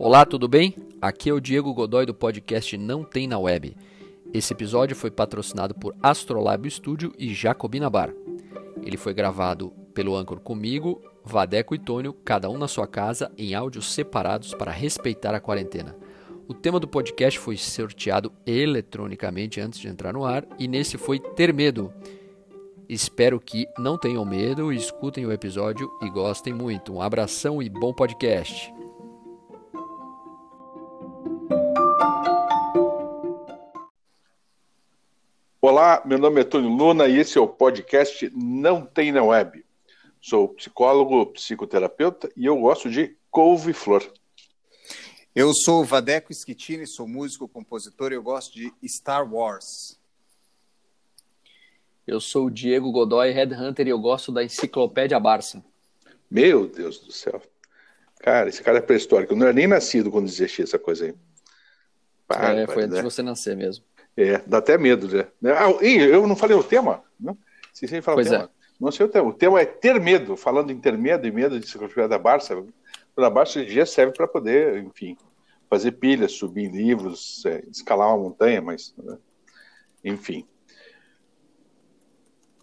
Olá, tudo bem? Aqui é o Diego Godoy do podcast Não Tem na Web. Esse episódio foi patrocinado por Astrolabio Studio e Jacobina Bar. Ele foi gravado pelo Anchor comigo, Vadeco e Tônio, cada um na sua casa, em áudios separados para respeitar a quarentena. O tema do podcast foi sorteado eletronicamente antes de entrar no ar e nesse foi Ter Medo. Espero que não tenham medo, escutem o episódio e gostem muito. Um abração e bom podcast. Olá, meu nome é Tônio Luna e esse é o podcast Não Tem na Web. Sou psicólogo, psicoterapeuta e eu gosto de couve-flor. Eu sou Vadeco Schettini, sou músico, compositor e eu gosto de Star Wars. Eu sou o Diego Godoy, Headhunter, e eu gosto da Enciclopédia Barça. Meu Deus do céu. Cara, esse cara é pré-histórico. Eu não era nem nascido quando existia essa coisa aí. é, foi antes né? de você nascer mesmo. É, dá até medo, né? Ah, eu não falei o tema, né? Se você falar pois o tema. é. Não sei o tema. O tema é ter medo. Falando em ter medo e medo de Enciclopédia da Barça. A Barça em dia serve para poder, enfim, fazer pilhas, subir em livros, é, escalar uma montanha, mas, né? enfim.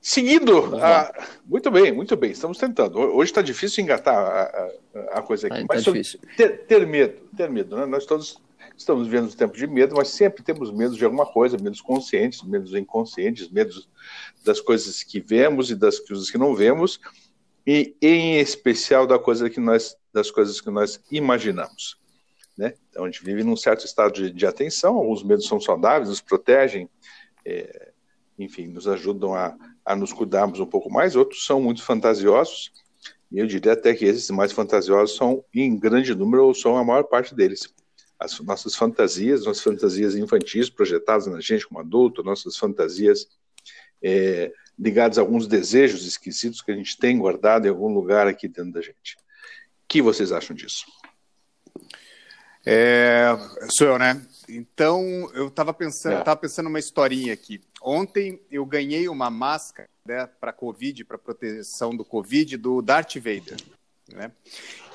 Seguindo, a... muito bem, muito bem, estamos tentando. Hoje está difícil engatar a, a, a coisa aqui, Ah, mas tá difícil. ter, ter medo, ter medo, né? Nós todos estamos vivendo um tempo de medo, mas sempre temos medo de alguma coisa, medos conscientes, medos inconscientes, medos das coisas que vemos e das coisas que não vemos, e em especial da coisa que nós, das coisas que nós imaginamos. Né? Então a gente vive num certo estado de, de atenção, alguns medos são saudáveis, nos protegem, é, enfim, nos ajudam a, a nos cuidarmos um pouco mais, outros são muito fantasiosos, e eu diria até que esses mais fantasiosos são, em grande número, ou são a maior parte deles. As nossas fantasias, nossas fantasias infantis projetadas na gente como adulto, nossas fantasias é, ligadas a alguns desejos esquisitos que a gente tem guardado em algum lugar aqui dentro da gente. O que vocês acham disso? É, sou eu, né? Então, eu estava pensando, É. tava pensando uma historinha aqui. Ontem eu ganhei uma máscara né, para Covid, para proteção do Covid, do Darth Vader. Né?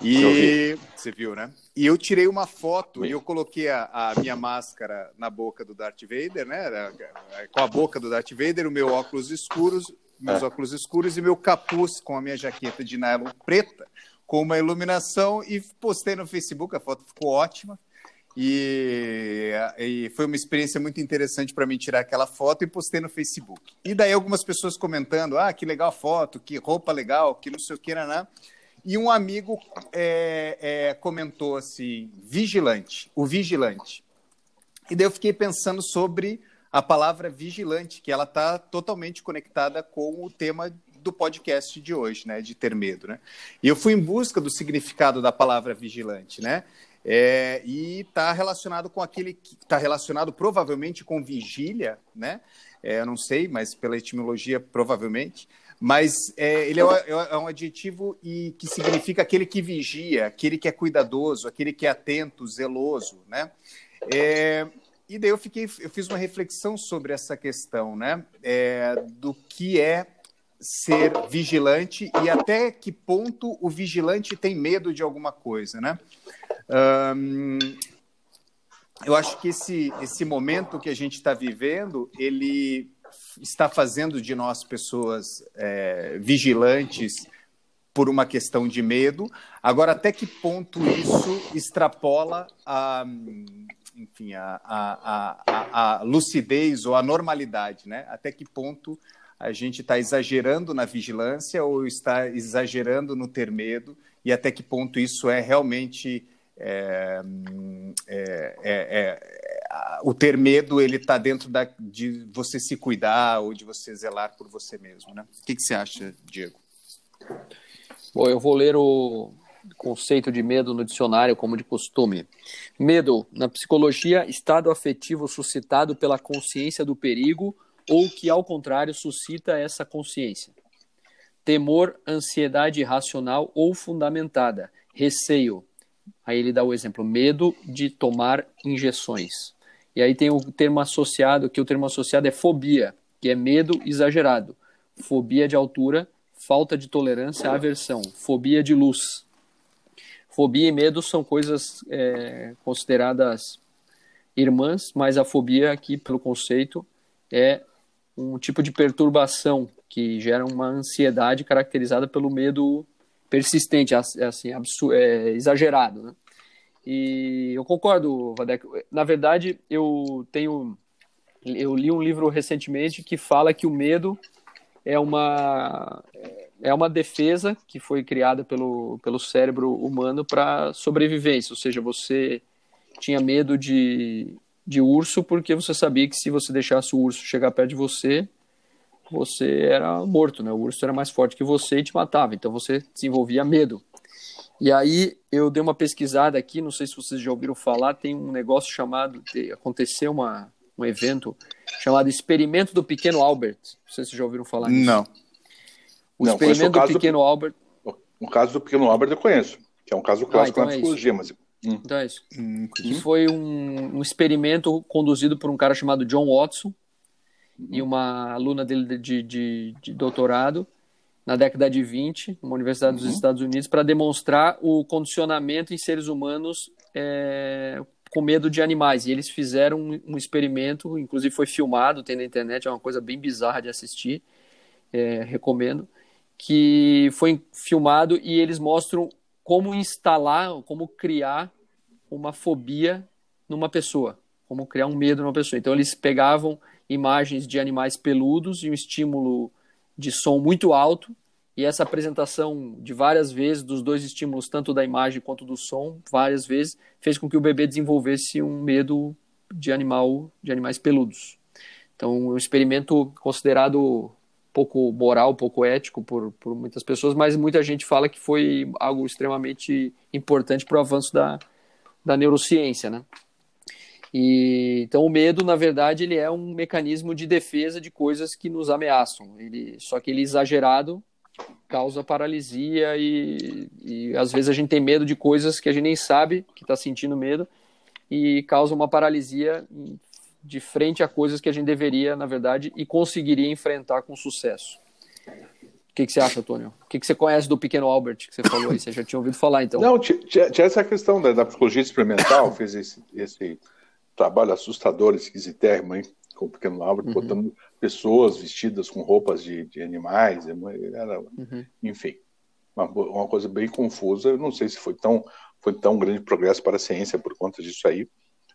E você viu, né? E eu tirei uma foto e eu coloquei a, a minha máscara na boca do Darth Vader, né? Com a boca do Darth Vader, o meu óculos escuros, meus É. óculos escuros e meu capuz com a minha jaqueta de nylon preta, com uma iluminação e postei no Facebook. A foto ficou ótima. E, e foi uma experiência muito interessante para mim tirar aquela foto e postei no Facebook. E daí algumas pessoas comentando: ah, que legal a foto, que roupa legal, que não sei o que, né? E um amigo é, é, comentou assim: vigilante, o vigilante. E daí eu fiquei pensando sobre a palavra vigilante, que ela está totalmente conectada com o tema do podcast de hoje, né? De ter medo, né? E eu fui em busca do significado da palavra vigilante, né? É, e está relacionado com aquele que está relacionado provavelmente com vigília, né? É, eu não sei, mas pela etimologia provavelmente. Mas é, ele é, um- é um adjetivo e que significa aquele que vigia, aquele que é cuidadoso, aquele que é atento, zeloso, né? É, e daí eu fiquei, eu fiz uma reflexão sobre essa questão, né? É, do que é ser vigilante e até que ponto o vigilante tem medo de alguma coisa, né? Eu acho que esse, esse momento que a gente está vivendo, ele está fazendo de nós pessoas é, vigilantes por uma questão de medo. Agora, até que ponto isso extrapola a, enfim, a, a, a, a lucidez ou a normalidade, né? Até que ponto a gente está exagerando na vigilância ou está exagerando no ter medo e até que ponto isso é realmente é, é, é, é, o ter medo ele está dentro da, de você se cuidar ou de você zelar por você mesmo, né? O que, que você acha, Diego? Bom, eu vou ler o conceito de medo no dicionário, como de costume. Medo, na psicologia, estado afetivo suscitado pela consciência do perigo ou que, ao contrário, suscita essa consciência. Temor, ansiedade irracional ou fundamentada. Receio. Aí ele dá o exemplo: medo de tomar injeções. E aí tem o termo associado, que o termo associado é fobia, que é medo exagerado. Fobia de altura, falta de tolerância aversão. Fobia de luz. fobia e medo são coisas é, consideradas irmãs, mas a fobia aqui, pelo conceito, é um tipo de perturbação que gera uma ansiedade caracterizada pelo medo persistente, assim, é, exagerado, né? E eu concordo, Vadek. Na verdade, eu tenho eu li um livro recentemente que fala que o medo é uma é uma defesa que foi criada pelo, pelo cérebro humano para sobrevivência, ou seja, você tinha medo de, de urso porque você sabia que se você deixasse o urso chegar perto de você, você era morto, né? O urso era mais forte que você e te matava, então você desenvolvia medo. E aí eu dei uma pesquisada aqui, não sei se vocês já ouviram falar, tem um negócio chamado, aconteceu uma, um evento chamado Experimento do Pequeno Albert. Não sei se vocês já ouviram falar nisso. Não. O não, experimento o do Pequeno do, Albert. O caso do Pequeno Albert eu conheço, que é um caso clássico ah, então na é psicologia, mas. Hum. Então é isso. Hum, que foi um, um, experimento conduzido por um cara chamado John Watson hum. e uma aluna dele de, de, de doutorado na década de 20, numa universidade uhum. dos Estados Unidos, para demonstrar o condicionamento em seres humanos é, com medo de animais. E eles fizeram um, um, experimento, inclusive foi filmado, tem na internet, é uma coisa bem bizarra de assistir, é, recomendo, que foi filmado e eles mostram como instalar, como criar uma fobia numa pessoa, como criar um medo numa pessoa. Então eles pegavam imagens de animais peludos e um estímulo de som muito alto e essa apresentação de várias vezes dos dois estímulos, tanto da imagem quanto do som, várias vezes, fez com que o bebê desenvolvesse um medo de animal, de animais peludos. Então, um experimento considerado pouco moral, pouco ético por, por muitas pessoas, mas muita gente fala que foi algo extremamente importante para o avanço da, da neurociência, né? E, então o medo, na verdade, ele é um mecanismo de defesa de coisas que nos ameaçam. Ele, só que ele exagerado causa paralisia e, e às vezes a gente tem medo de coisas que a gente nem sabe que está sentindo medo e causa uma paralisia de frente a coisas que a gente deveria, na verdade, e conseguiria enfrentar com sucesso. O que, que você acha, Antônio? O que, que você conhece do pequeno Albert que você falou aí? Você já tinha ouvido falar, então? Não, tinha, essa questão da, da psicologia experimental, fez esse, esse trabalho assustador, esquisitérrimo, hein? com o pequeno Albert, uhum. botando pessoas vestidas com roupas de, de animais, é era, uhum. enfim, uma, uma, coisa bem confusa. Eu não sei se foi tão, foi tão grande progresso para a ciência por conta disso aí,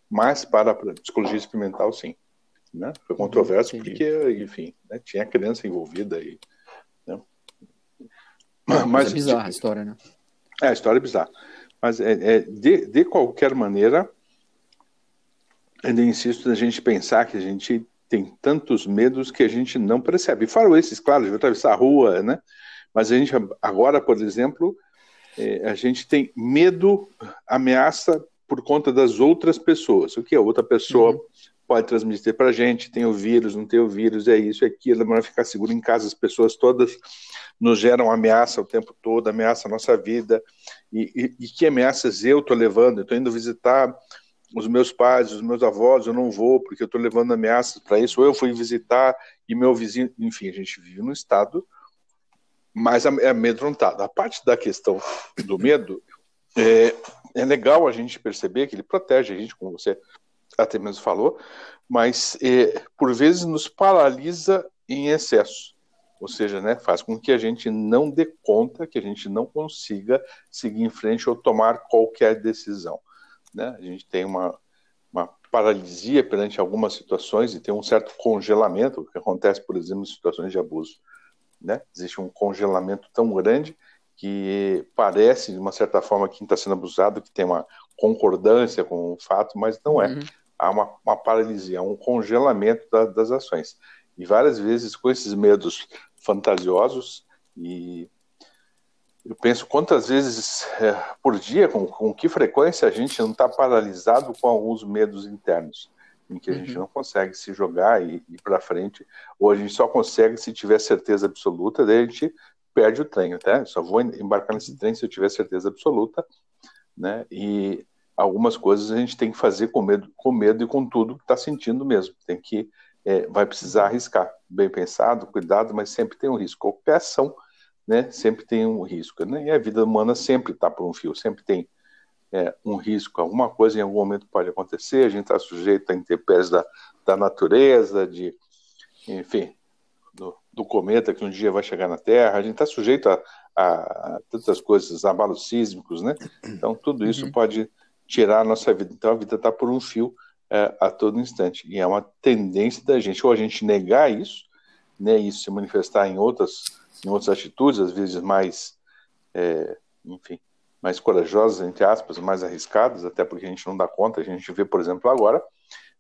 mas para a psicologia experimental, sim. Né? Foi uhum, controverso uhum, porque, enfim, né? tinha criança envolvida aí. Né? Mas, é bizarra a história, né? É, a história é bizarra. Mas é, é de, de qualquer maneira, ainda insisto na gente pensar que a gente tem tantos medos que a gente não percebe. Falo esses, claro, de atravessar a rua, né? Mas a gente agora, por exemplo, é, a gente tem medo, ameaça por conta das outras pessoas. O que a outra pessoa uhum. pode transmitir para a gente? Tem o vírus, não tem o vírus, é isso, é aquilo, é melhor ficar seguro em casa. As pessoas todas nos geram ameaça o tempo todo, ameaça a nossa vida. E, e, e que ameaças eu estou levando? Estou indo visitar os meus pais, os meus avós, eu não vou porque eu estou levando ameaças para isso, ou eu fui visitar e meu vizinho, enfim, a gente vive num estado mais amedrontado. A parte da questão do medo, é, é legal a gente perceber que ele protege a gente, como você até mesmo falou, mas é, por vezes nos paralisa em excesso. Ou seja, né, faz com que a gente não dê conta, que a gente não consiga seguir em frente ou tomar qualquer decisão. Né? A gente tem uma, uma paralisia perante algumas situações e tem um certo congelamento, o que acontece, por exemplo, em situações de abuso. Né? Existe um congelamento tão grande que parece, de uma certa forma, quem está sendo abusado, que tem uma concordância com o fato, mas não é. Uhum. Há uma, uma paralisia, um congelamento da, das ações. E várias vezes, com esses medos fantasiosos e penso quantas vezes é, por dia, com, com que frequência a gente não está paralisado com alguns medos internos, em que a uhum. gente não consegue se jogar e ir para frente, ou a gente só consegue se tiver certeza absoluta, daí a gente perde o trem, tá? Só vou embarcar nesse trem se eu tiver certeza absoluta, né? E algumas coisas a gente tem que fazer com medo, com medo e com tudo que está sentindo mesmo. Tem que é, vai precisar arriscar, bem pensado, cuidado, mas sempre tem um risco. Qualquer ação né, sempre tem um risco. Né? E a vida humana sempre está por um fio, sempre tem é, um risco, alguma coisa em algum momento pode acontecer, a gente está sujeito a intempéries da, da natureza, de, enfim, do, do, cometa que um dia vai chegar na Terra, a gente está sujeito a, a, tantas coisas, abalos sísmicos, né? Então, tudo isso uhum. pode tirar a nossa vida. Então, a vida está por um fio é, a todo instante. E é uma tendência da gente, ou a gente negar isso, né, isso se manifestar em outras, em outras atitudes, às vezes mais, é, enfim, mais corajosas, entre aspas, mais arriscadas, até porque a gente não dá conta. A gente vê, por exemplo, agora,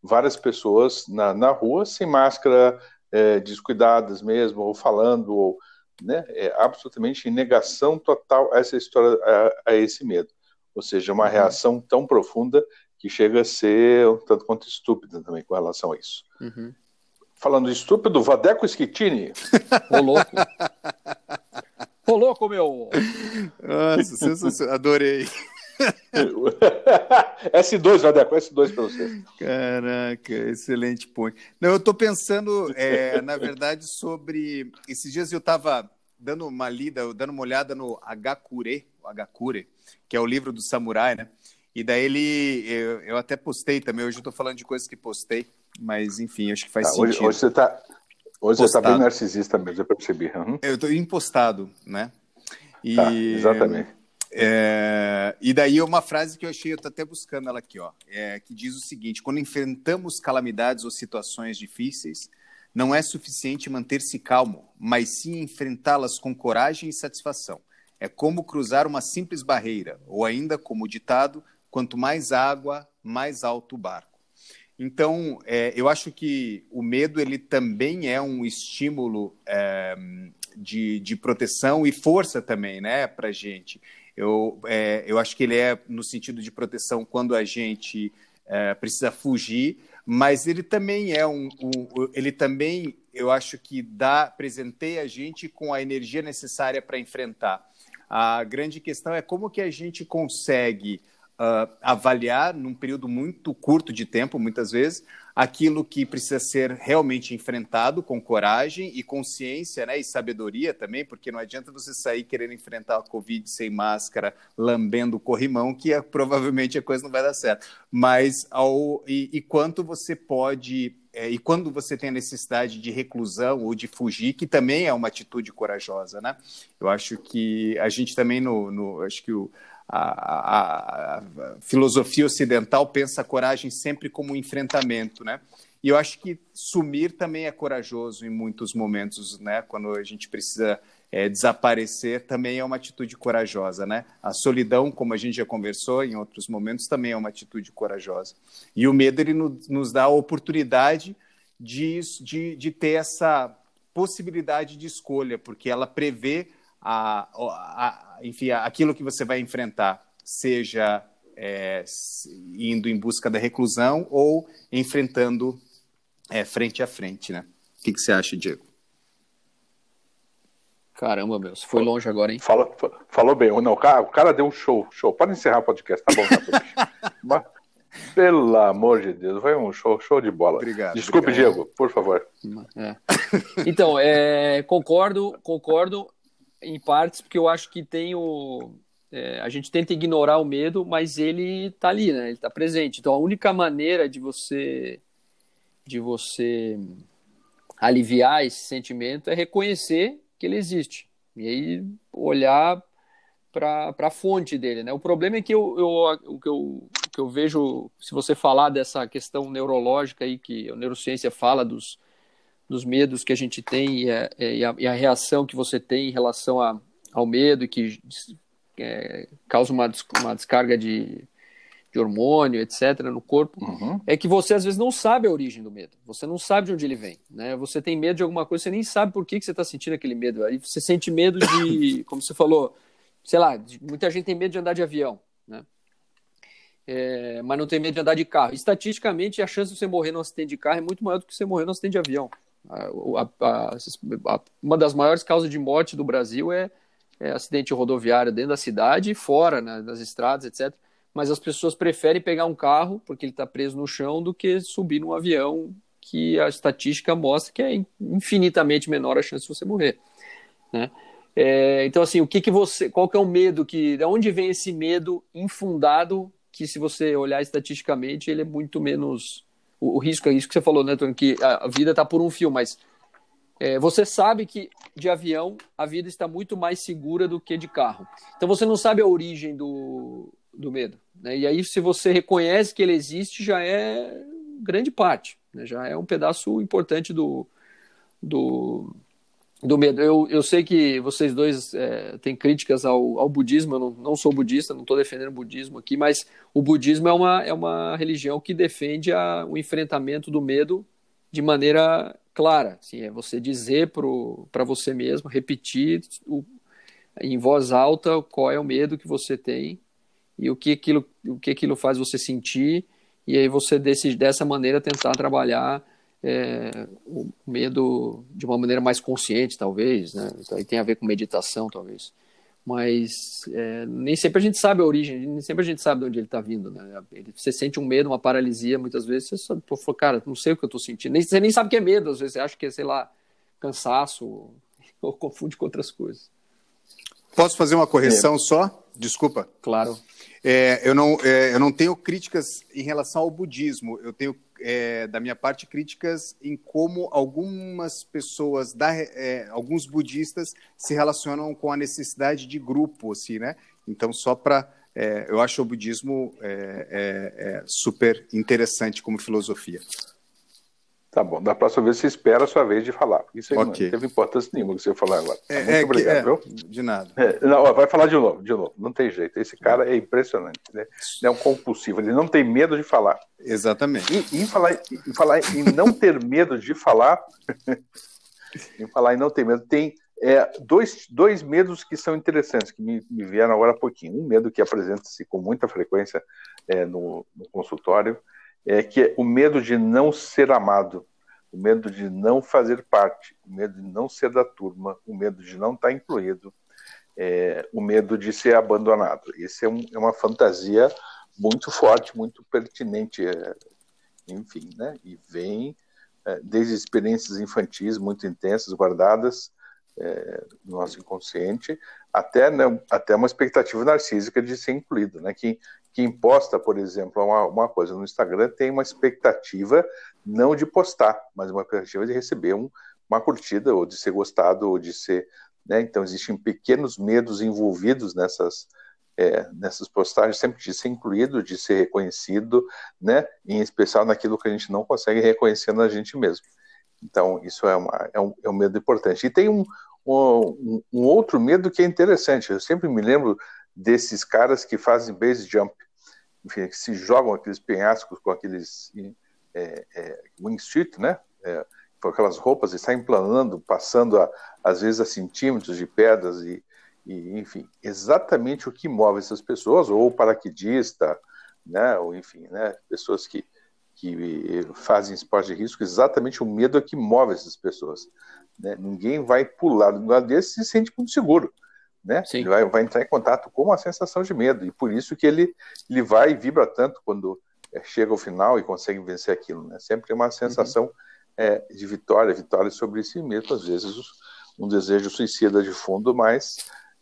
várias pessoas na, na rua sem máscara, é, descuidadas mesmo, ou falando, ou, né, é, absolutamente em negação total a essa história, a, a esse medo. Ou seja, uma uhum. reação tão profunda que chega a ser um tanto quanto estúpida também com relação a isso. Uhum. Falando estúpido, Vadeco Schittini. Ô louco. Ô louco, meu. Nossa, adorei. S2, Vadeco, S2 para você. Caraca, excelente ponto. Não, eu estou pensando, é, na verdade, sobre. Esses dias eu estava dando uma lida, dando uma olhada no Hagakure, Hagakure, que é o livro do samurai, né? E daí ele, eu, eu até postei também, hoje eu estou falando de coisas que postei, mas enfim, acho que faz tá, sentido. Hoje, hoje, você está hoje você tá bem narcisista mesmo, eu percebi. Uhum. Eu estou impostado, né? E, tá, exatamente. É, e daí uma frase que eu achei, eu estou até buscando ela aqui, ó, é, que diz o seguinte: quando enfrentamos calamidades ou situações difíceis, não é suficiente manter-se calmo, mas sim enfrentá-las com coragem e satisfação. É como cruzar uma simples barreira, ou ainda, como ditado, quanto mais água, mais alto o barco. Então, é, eu acho que o medo ele também é um estímulo é, de, de proteção e força também, né, para gente. Eu, é, eu acho que ele é no sentido de proteção quando a gente é, precisa fugir, mas ele também é um, um, ele também eu acho que dá presenteia a gente com a energia necessária para enfrentar. A grande questão é como que a gente consegue uh, avaliar num período muito curto de tempo, muitas vezes, aquilo que precisa ser realmente enfrentado com coragem e consciência, né, e sabedoria também, porque não adianta você sair querendo enfrentar a Covid sem máscara, lambendo o corrimão, que é, provavelmente a coisa não vai dar certo. Mas ao, e, e quanto você pode é, e quando você tem a necessidade de reclusão ou de fugir, que também é uma atitude corajosa, né? Eu acho que a gente também no, no acho que o, a, a, a, filosofia ocidental pensa a coragem sempre como um enfrentamento, né? E eu acho que sumir também é corajoso em muitos momentos, né? Quando a gente precisa é, desaparecer, também é uma atitude corajosa, né? A solidão, como a gente já conversou em outros momentos, também é uma atitude corajosa. E o medo ele nos dá a oportunidade de, de, de ter essa possibilidade de escolha, porque ela prevê a, a, enfim, aquilo que você vai enfrentar, seja é, indo em busca da reclusão ou enfrentando é, frente a frente, né? O que, que você acha, Diego? Caramba, meu, você foi longe agora, hein? Fala, falou bem. Não, o cara, o cara deu um show, show. Pode encerrar o podcast, tá bom, tá Pelo amor de Deus, foi um show, show de bola. Obrigado. Desculpe, obrigado. Diego, por favor. É. Então, é, concordo, concordo em partes, porque eu acho que tem o. É, a gente tenta ignorar o medo, mas ele está ali, né? Ele está presente. Então a única maneira de você de você aliviar esse sentimento é reconhecer que ele existe. E aí olhar para a fonte dele, né? O problema é que eu, eu, o, que eu, o que eu vejo, se você falar dessa questão neurológica aí, que a neurociência fala dos, dos medos que a gente tem e a, e a, e a reação que você tem em relação a, ao medo e que é, causa uma, uma descarga de, de hormônio, etc., no corpo, uhum. é que você às vezes não sabe a origem do medo. Você não sabe de onde ele vem. Né? Você tem medo de alguma coisa, você nem sabe por que, que você está sentindo aquele medo. Aí você sente medo de, como você falou, sei lá, de, muita gente tem medo de andar de avião, né? É, mas não tem medo de andar de carro. Estatisticamente, a chance de você morrer num acidente de carro é muito maior do que você morrer num acidente de avião. A, a, a, uma das maiores causas de morte do Brasil é, é, acidente rodoviário dentro da cidade e fora, né, nas estradas, etc. Mas as pessoas preferem pegar um carro, porque ele está preso no chão, do que subir num avião, que a estatística mostra que é infinitamente menor a chance de você morrer. Né? É, então, assim, o que, que você. Qual que é o medo que. De onde vem esse medo infundado que, se você olhar estatisticamente, ele é muito menos. O, risco é isso que você falou, né, Tony? Que a, a vida está por um fio, mas é, você sabe que de avião a vida está muito mais segura do que de carro. Então você não sabe a origem do, do medo. Né? E aí, se você reconhece que ele existe, já é grande parte, né? já é um pedaço importante do, do, do medo. Eu, eu sei que vocês dois é, têm críticas ao, ao budismo, eu não, não sou budista, não estou defendendo o budismo aqui, mas o budismo é uma, é uma religião que defende a, o enfrentamento do medo de maneira clara. Assim, é você dizer para você mesmo, repetir o, em voz alta qual é o medo que você tem e o que aquilo, o que aquilo faz você sentir, e aí você desse, dessa maneira tentar trabalhar é, o medo de uma maneira mais consciente, talvez, né? Então, aí tem a ver com meditação, talvez. Mas é, nem sempre a gente sabe a origem, nem sempre a gente sabe de onde ele está vindo, né? Você sente um medo, uma paralisia, muitas vezes você só, pô, cara, não sei o que eu estou sentindo. Nem, você nem sabe o que é medo, às vezes você acha que é, sei lá, cansaço, ou, ou confunde com outras coisas. Posso fazer uma correção é. só? Desculpa. Claro. É, eu, não, é, eu não tenho críticas em relação ao budismo, eu tenho, é, da minha parte, críticas em como algumas pessoas, da, é, alguns budistas, se relacionam com a necessidade de grupo, assim, né? Então, só para. É, eu acho o budismo é, super interessante como filosofia. Tá bom, da próxima vez você espera a sua vez de falar. Isso aí okay. não teve importância nenhuma que você falar agora. É, Muito é, obrigado, é, viu? De nada. É, não, ó, vai falar de novo, de novo. Não tem jeito. Esse cara é impressionante. Né? Ele é um compulsivo, ele não tem medo de falar. Exatamente. E, em, falar, em falar em não ter medo de falar, em falar em não ter medo, tem é, dois, dois medos que são interessantes, que me, me vieram agora há pouquinho. Um medo que apresenta-se com muita frequência é, no, no consultório, é que é o medo de não ser amado, o medo de não fazer parte, o medo de não ser da turma, o medo de não estar incluído, é, o medo de ser abandonado. Isso é, um, é, uma fantasia muito forte, muito pertinente, é, enfim, né? E vem é, desde experiências infantis muito intensas, guardadas é, no nosso inconsciente, até, né, até uma expectativa narcísica de ser incluído, né? Que que imposta, por exemplo, uma, uma coisa no Instagram tem uma expectativa não de postar, mas uma expectativa de receber um, uma curtida, ou de ser gostado, ou de ser. Né? Então, existem pequenos medos envolvidos nessas, é, nessas postagens, sempre de ser incluído, de ser reconhecido, né? em especial naquilo que a gente não consegue reconhecer na gente mesmo. Então, isso é, uma, é, um, é um medo importante. E tem um, um, um outro medo que é interessante. Eu sempre me lembro desses caras que fazem base jump enfim, que se jogam aqueles penhascos com aqueles é, é, wingsuit, né? É, com aquelas roupas e saem planando, passando a, às vezes a centímetros de pedras e, e, enfim, exatamente o que move essas pessoas, ou o paraquedista, né? Ou enfim, né? Pessoas que que fazem esporte de risco, exatamente o medo é que move essas pessoas. Né? Ninguém vai pular do lado desse e se sente muito seguro né? Sim. Ele vai, vai, entrar em contato com uma sensação de medo e por isso que ele, ele vai e vibra tanto quando chega ao final e consegue vencer aquilo, né? Sempre uma sensação uhum. é, de vitória, vitória sobre si mesmo, às vezes um desejo suicida de fundo, mas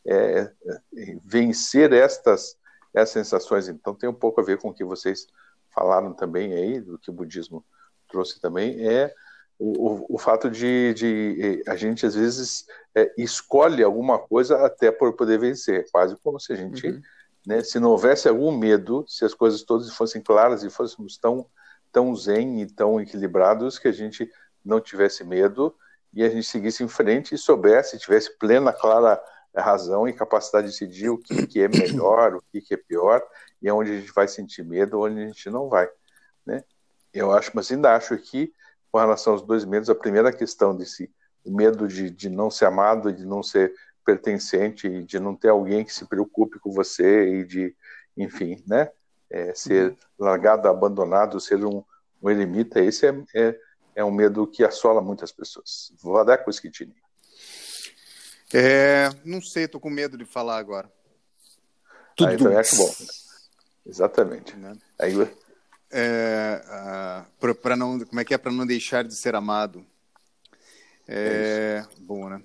é, é, vencer estas, essas sensações, então tem um pouco a ver com o que vocês falaram também aí, do que o budismo trouxe também, é o, o, fato de, de, a gente às vezes é, escolhe alguma coisa até por poder vencer, quase como se a gente, uhum. Né, se não houvesse algum medo, se as coisas todas fossem claras e fôssemos tão, tão zen e tão equilibrados que a gente não tivesse medo e a gente seguisse em frente e soubesse, tivesse plena, clara razão e capacidade de decidir o que, que é melhor, o que, que é pior e onde a gente vai sentir medo, onde a gente não vai, né? Eu acho, mas ainda acho que com relação aos dois medos, a primeira questão desse medo de, de não ser amado, de não ser pertencente, de não ter alguém que se preocupe com você e de, enfim, né, é, ser uhum. largado, abandonado, ser um, um eremita, esse é, é, é, um medo que assola muitas pessoas. Vou dar com o Skitini. É, não sei, tô com medo de falar agora. Tudo ah, então acho bom. Exatamente. Né? Aí é, uh, para não como é que é para não deixar de ser amado é, é bom né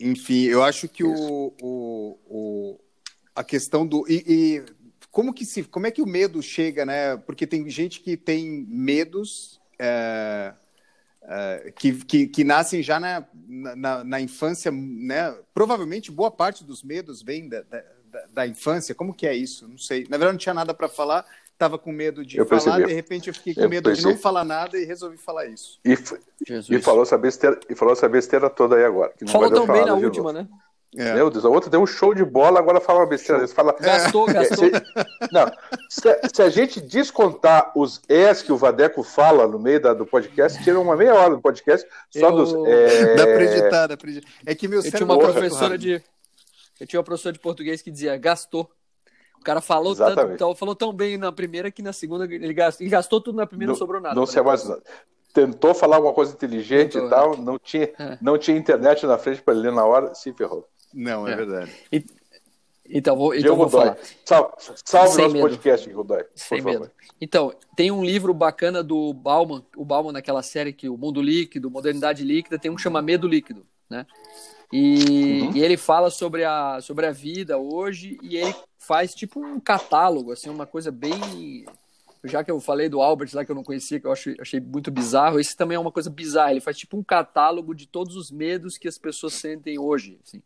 enfim, eu acho que o, o, o, a questão do. E, e, como, que se, como é que o medo chega, né? Porque tem gente que tem medos. É, é, que, que, que, nascem já na, na, na, infância, né? Provavelmente boa parte dos medos vem da, da, da, infância. Como que é isso? Não sei. Na verdade, não tinha nada para falar estava com medo de eu falar, percebi. de repente eu fiquei com eu medo percebi. de não falar nada e resolvi falar isso. E, e falou, essa besteira, e falou essa besteira toda aí agora. falou tão bem na última, novo. né? É. Meu Deus, a outra deu um show de bola, agora fala uma besteira. Fala, gastou, gastou. Se, não, se, se, a gente descontar os S que o Vadeco fala no meio da, do podcast, tira uma meia hora do podcast só eu... dos. É... Dá pra editar, dá pra editar. É que meu eu tinha uma professora de. Eu tinha uma professora de português que dizia gastou. O cara falou tanto, falou tão bem na primeira que na segunda ele gastou, ele gastou tudo na primeira, não, não sobrou nada. Não se mais nada. Tentou falar alguma coisa inteligente Tentou, e tal, é. não, tinha, é. não tinha internet na frente para ler na hora, se ferrou. Não, é, é. verdade. E, então vou, então vou falar. Salve, salve nosso medo. podcast, Godoy. Sem medo. Favor. Então, tem um livro bacana do Bauman, o Bauman naquela série que o Mundo Líquido, Modernidade Líquida, tem um que chama Medo Líquido, né? E, uhum. e, ele fala sobre a, sobre a vida hoje e ele faz tipo um catálogo, assim, uma coisa bem. Já que eu falei do Albert lá que eu não conhecia, que eu achei, achei muito bizarro, esse também é uma coisa bizarra. Ele faz tipo um catálogo de todos os medos que as pessoas sentem hoje. Assim.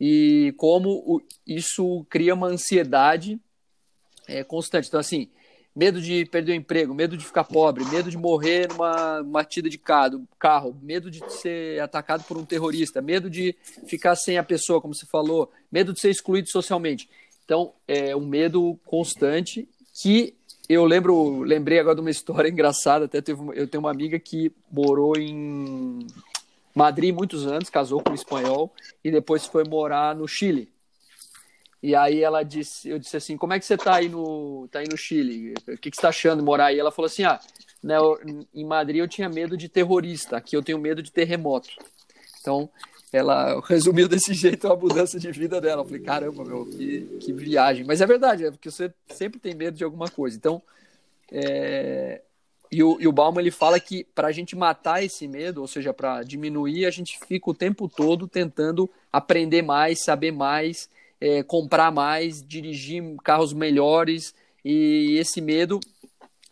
E como o, isso cria uma ansiedade é, constante. Então, assim, medo de perder o emprego, medo de ficar pobre, medo de morrer numa batida de carro, medo de ser atacado por um terrorista, medo de ficar sem a pessoa, como você falou, medo de ser excluído socialmente. Então, é um medo constante que eu lembro, lembrei agora de uma história engraçada, até teve, eu tenho uma amiga que morou em Madrid muitos anos, casou com um espanhol e depois foi morar no Chile. E aí ela disse, eu disse assim, como é que você está aí no, tá aí no Chile? O que, que você está achando de morar aí? Ela falou assim, ah, né, em Madrid eu tinha medo de terrorista, aqui eu tenho medo de terremoto. Então, ela resumiu desse jeito a mudança de vida dela. Eu falei, caramba, meu, que, que viagem. Mas é verdade, é porque você sempre tem medo de alguma coisa. Então, é... e, o, e o Bauman ele fala que para a gente matar esse medo, ou seja, para diminuir, a gente fica o tempo todo tentando aprender mais, saber mais, é, comprar mais, dirigir carros melhores. E esse medo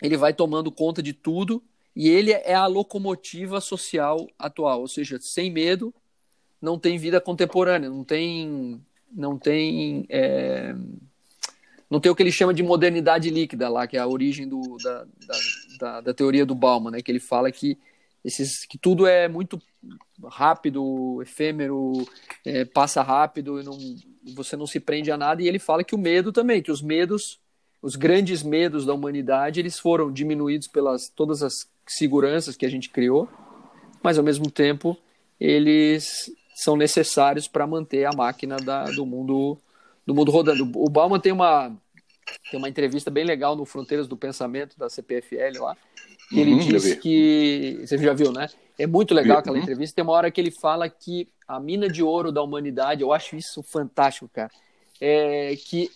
ele vai tomando conta de tudo. E ele é a locomotiva social atual, ou seja, sem medo não tem vida contemporânea, não tem não tem é, não tem o que ele chama de modernidade líquida lá, que é a origem do, da, da, da, da teoria do Bauman, né, que ele fala que esses que tudo é muito rápido, efêmero, é, passa rápido e não, você não se prende a nada. E ele fala que o medo também, que os medos, os grandes medos da humanidade, eles foram diminuídos pelas todas as seguranças que a gente criou, mas ao mesmo tempo eles são necessários para manter a máquina da, do mundo do mundo rodando. O Bauman tem uma tem uma entrevista bem legal no Fronteiras do Pensamento da CPFL lá, que ele uhum, diz que você já viu, né? É muito legal aquela uhum. entrevista. Tem uma hora que ele fala que a mina de ouro da humanidade, eu acho isso fantástico, cara. É que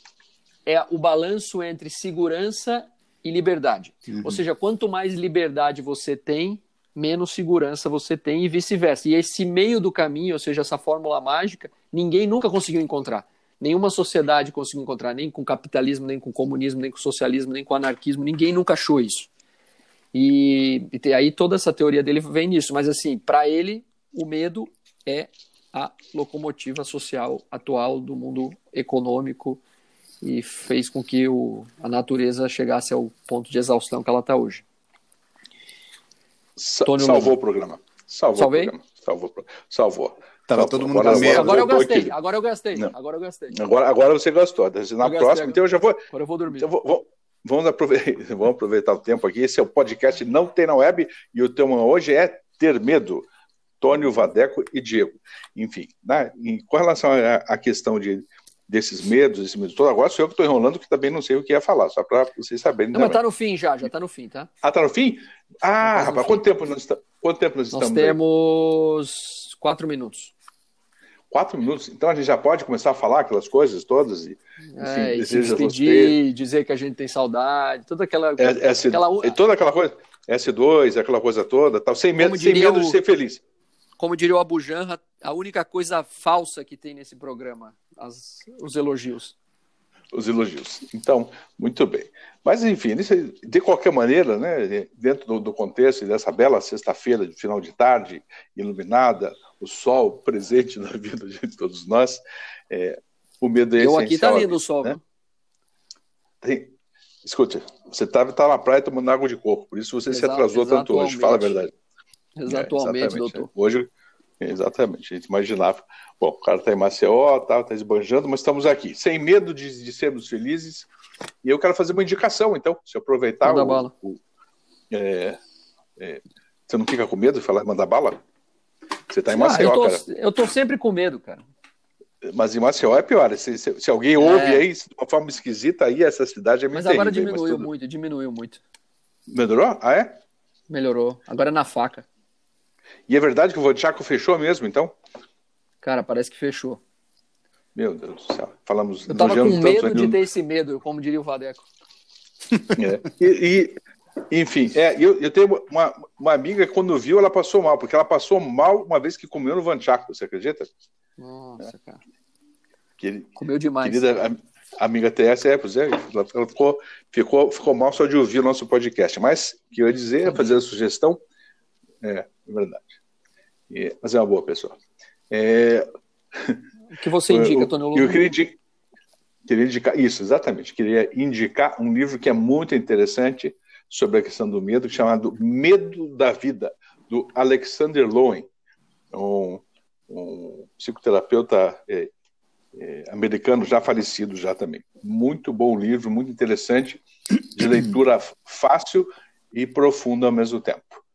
é o balanço entre segurança e liberdade. Uhum. Ou seja, quanto mais liberdade você tem, menos segurança você tem e vice-versa. E esse meio do caminho, ou seja, essa fórmula mágica, ninguém nunca conseguiu encontrar. Nenhuma sociedade conseguiu encontrar, nem com capitalismo, nem com comunismo, nem com socialismo, nem com anarquismo, ninguém nunca achou isso. E, e aí toda essa teoria dele vem nisso, mas assim, para ele, o medo é a locomotiva social atual do mundo econômico e fez com que o, a natureza chegasse ao ponto de exaustão que ela está hoje. Sa salvou o programa. Salvou Salvei? o programa. Salvou. Salvou. Tava salvou. todo mundo agora, agora, agora, eu gastei, agora eu gastei, Não. agora eu gastei. Agora, agora você gastou. Na eu próxima, gastei, então eu já vou. Agora eu vou dormir. Então, vou, vou, vamos, aproveitar, vamos aproveitar o tempo aqui. Esse é o podcast Não Tem na Web e o tema hoje é Ter Medo. Tônio, Vadeco e Diego. Enfim, né, com relação à questão de, desses medos, esse medo todo, agora sou eu que estou enrolando, que também não sei o que ia falar, só para vocês saberem. Não, mas está no fim já, já está no fim, tá? Ah, está no fim? Ah, tá rapaz, quanto tempo nós, quanto tempo nós, nós estamos? Nós temos aí? quatro minutos. Quatro minutos? Então a gente já pode começar a falar aquelas coisas todas e, enfim, é, e se despedir, dizer que a gente tem saudade, toda aquela, é, essa, aquela... toda aquela coisa, S2, aquela coisa toda, tal, sem medo, sem medo o... de ser feliz como diria o Abu Janra, a única coisa falsa que tem nesse programa, as, os elogios. Os elogios. Então, muito bem. Mas, enfim, de qualquer maneira, né, dentro do, do contexto dessa bela sexta-feira, de final de tarde, iluminada, o sol presente na vida de todos nós, é, o medo é Eu aqui tá lindo o sol, né? Tem, escute, você estava tá, tá na praia tomando água de coco, por isso você Exato, se atrasou tanto hoje, fala a verdade. Exatamente, é, doutor. Hoje, exatamente, a gente imaginava. Bom, o cara está em Maceió, está tá esbanjando, mas estamos aqui, sem medo de, de, sermos felizes. E eu quero fazer uma indicação, então, se aproveitar. Manda o, bala. O, é, é, você não fica com medo de falar mandar bala? Você está em Maceió, ah, eu tô, cara. Eu tô sempre com medo, cara. Mas em Maceió é pior. Se, se, se alguém ouve é. aí de uma forma esquisita, aí essa cidade é muito Mas agora terrível, diminuiu mas tudo... muito, diminuiu muito. Melhorou? Ah, é? Melhorou. Agora é na faca. E é verdade que o Vodchaco fechou mesmo, então? Cara, parece que fechou. Meu Deus do céu. Falamos. Eu tava com medo de ter esse medo, como diria o Vadeco. É. E, e, enfim, é, eu, eu tenho uma, uma amiga que quando viu, ela passou mal, porque ela passou mal uma vez que comeu no Vanchaco, você acredita? Nossa, é. cara. Que, Comeu demais. Querida amiga TS, é, pois é, ela ficou, ficou, ficou mal só de ouvir o nosso podcast. Mas o que eu ia dizer, fazer a sugestão, é, é verdade. É, mas é uma boa pessoa. É... O que você indica, Tony Eu, eu queria, indicar, queria indicar, isso, exatamente. Queria indicar um livro que é muito interessante sobre a questão do medo, chamado Medo da Vida, do Alexander Lowen, um, um psicoterapeuta é, é, americano já falecido já também. Muito bom livro, muito interessante, de leitura fácil e profunda ao mesmo tempo.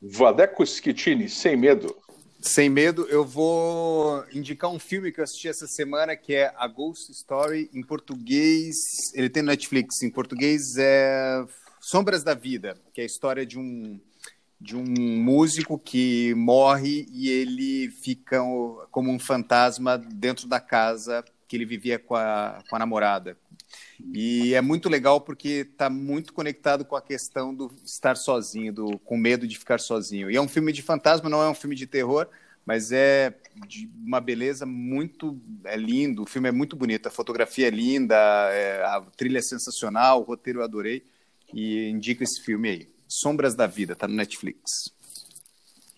Vadeco Schettini, Sem Medo. Sem Medo, eu vou indicar um filme que eu assisti essa semana, que é A Ghost Story, em português, ele tem Netflix, em português é Sombras da Vida, que é a história de um, de um músico que morre e ele fica como um fantasma dentro da casa que ele vivia com a, com a namorada, e é muito legal porque está muito conectado com a questão do estar sozinho, do, com medo de ficar sozinho. E é um filme de fantasma, não é um filme de terror, mas é de uma beleza muito é lindo. O filme é muito bonito, a fotografia é linda, é, a trilha é sensacional, o roteiro eu adorei. E indico esse filme aí. Sombras da Vida, está no Netflix.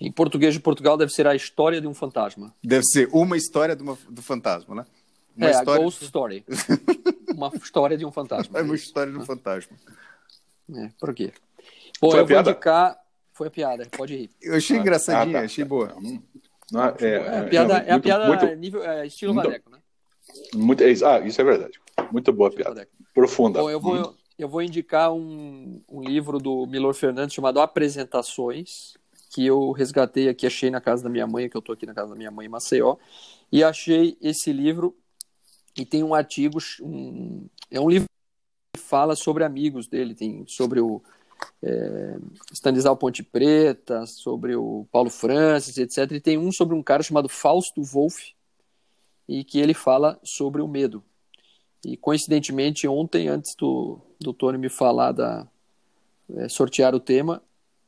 Em português de Portugal deve ser a história de um fantasma. Deve ser uma história do, do fantasma, né? Uma é, história... a Ghost Story. uma história de um fantasma. É uma história de um fantasma. É, por quê? Bom, Foi eu vou piada? indicar. Foi a piada, pode rir. Eu achei ah, engraçadinha, ah, tá, achei boa. Não, é, é, é, a piada, é, é a piada muito, nível, é, estilo muito, Vadeco, né? Muito, é ah, isso é verdade. Muito boa estilo piada. Vadeco. Profunda. Bom, eu vou, hum. eu vou indicar um, um livro do Milor Fernandes chamado Apresentações, que eu resgatei aqui, achei na casa da minha mãe, que eu estou aqui na casa da minha mãe em Maceió, e achei esse livro e tem um artigo, um, é um livro que fala sobre amigos dele, tem sobre o é, Ponte Preta, sobre o Paulo Francis, etc. E tem um sobre um cara chamado Fausto Wolff, e que ele fala sobre o medo. E coincidentemente, ontem, antes do, do Tony me falar da é, sortear o tema,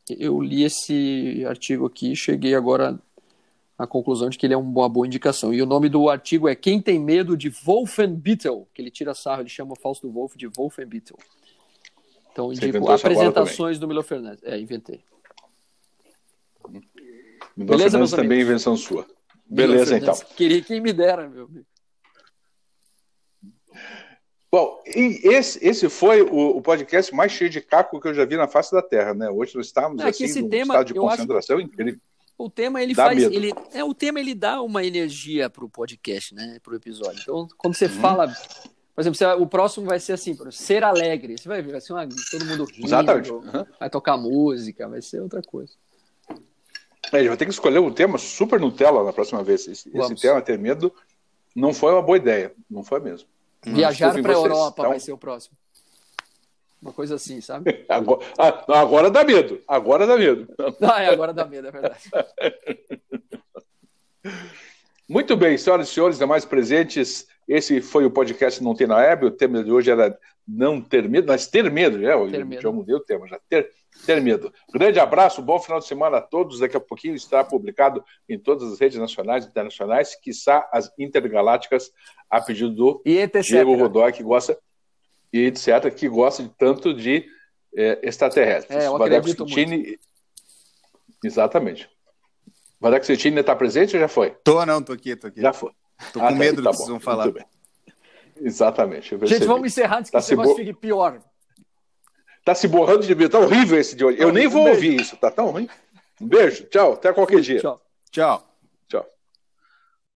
eu li esse artigo aqui, cheguei agora a conclusão de que ele é uma boa indicação. E o nome do artigo é Quem tem medo de Wolfenbittel, que ele tira sarro, ele chama o Fausto Wolff de Wolfenbittel. Então, indico apresentações do Milo Fernandes. É, inventei. Milo Beleza, Fernandes também é invenção sua. Beleza, então. Queria quem me dera, meu amigo. Bom, esse, esse foi o, o, podcast mais cheio de caco que eu já vi na face da Terra, né? Hoje nós estamos é, assim, num tema, estado de concentração acho... incrível. O tema ele dá faz, medo. ele é o tema ele dá uma energia pro podcast, né, pro episódio. Então, quando você uhum. fala, por exemplo, você, o próximo vai ser assim, ser alegre. Você vai ver, vai ser uma, todo mundo rindo, Exatamente. Uhum. vai tocar música, vai ser outra coisa. É, a gente vai ter que escolher um tema super Nutella na próxima vez. Esse, esse tema, ter medo, não foi uma boa ideia. Não foi mesmo. Viajar para a Europa então... vai ser o próximo. Uma coisa assim, sabe? Agora, ah, agora dá medo. Agora dá medo. Ah, é, agora dá medo, é verdade. Muito bem, senhoras e senhores, demais presentes, Esse foi o podcast Não Tem na Web. O tema de hoje era Não Ter Medo, mas Ter Medo. É, eu Ter medo. já mudei o tema, já. Ter, ter Medo. Grande abraço, bom final de semana a todos. Daqui a pouquinho estará publicado em todas as redes nacionais e internacionais, quiçá as intergalácticas, a pedido do. Diego Godoy, que gosta, e etc., que gosta de tanto de eh, extraterrestres. É, eu acredito Cecchini- Exatamente. Vadeco Cecchini está presente ou já foi? Tô, não, tô aqui, tô aqui. Já foi. Tô Ah, com tá, medo do tá que bom, vocês vão falar. bem. Exatamente. Gente, vamos encerrar antes que Tá esse se negócio bo- fique pior. Tá se borrando de medo. Tá horrível esse de hoje. Eu nem Um vou beijo. ouvir isso. Tá tão ruim. Um beijo. Tchau. Até qualquer dia. Tchau. Tchau.